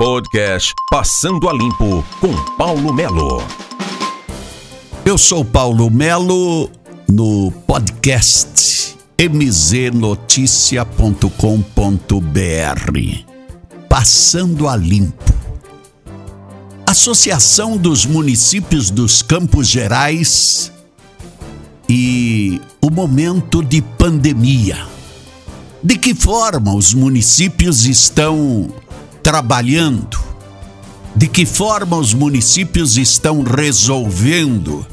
Podcast Passando a Limpo com Paulo Melo. Eu sou Paulo Melo no podcast mznoticia.com.br. Passando a Limpo. Associação dos Municípios dos Campos Gerais e o momento de pandemia. De que forma os municípios estão trabalhando? De que forma os municípios estão resolvendo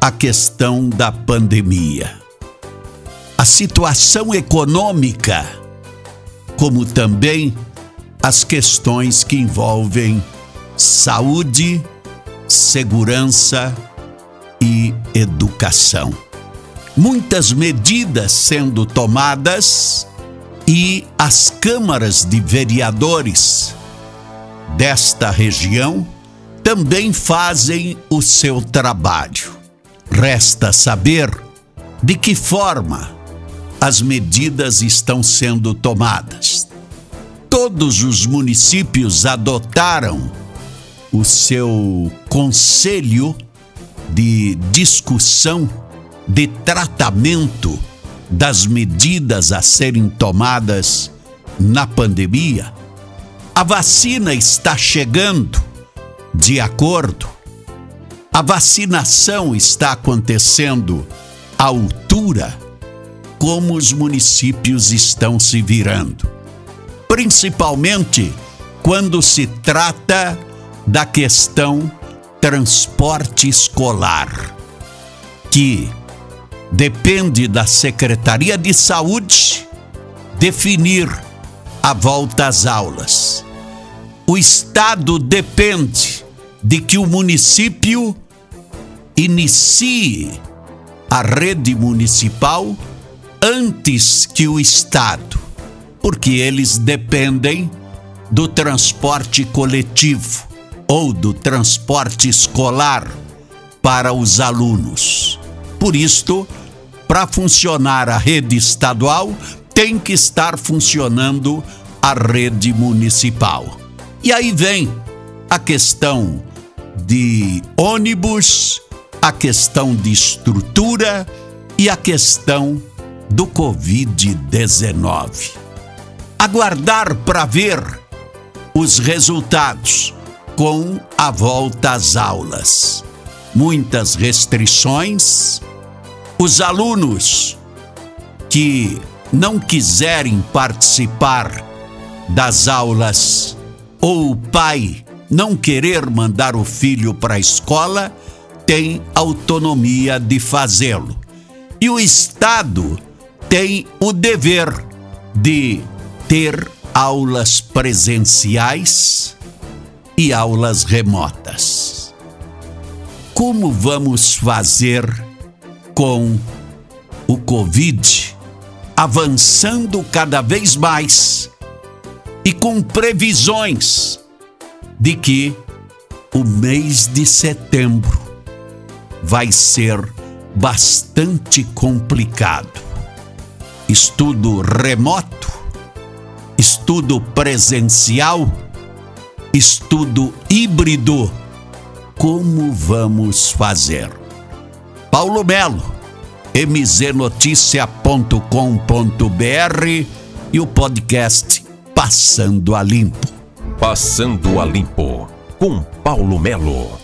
a questão da pandemia? A situação econômica, como também as questões que envolvem saúde, segurança e educação. Muitas medidas sendo tomadas e as câmaras de vereadores desta região também fazem o seu trabalho. Resta saber de que forma as medidas estão sendo tomadas. Todos os municípios adotaram o seu conselho de discussão, de tratamento das medidas a serem tomadas na pandemia, a vacina está chegando de acordo. A vacinação está acontecendo à altura como os municípios estão se virando. Principalmente quando se trata da questão transporte escolar, que depende da Secretaria de Saúde definir a volta às aulas. O Estado depende de que o município inicie a rede municipal antes que o Estado, porque eles dependem do transporte coletivo ou do transporte escolar para os alunos. Por isto, para funcionar a rede estadual, tem que estar funcionando a rede municipal. E aí vem a questão de ônibus, a questão de estrutura e a questão do Covid-19. Aguardar para ver os resultados com a volta às aulas. Muitas restrições, os alunos que não quiserem participar das aulas ou o pai não querer mandar o filho para a escola, tem autonomia de fazê-lo. E o Estado tem o dever de ter aulas presenciais e aulas remotas. Como vamos fazer com o Covid avançando cada vez mais e com previsões de que o mês de setembro vai ser bastante complicado. Estudo remoto, estudo presencial, estudo híbrido. Como vamos fazer? Paulo Melo, mznoticia.com.br e o podcast Passando a Limpo. Passando a Limpo com Paulo Melo.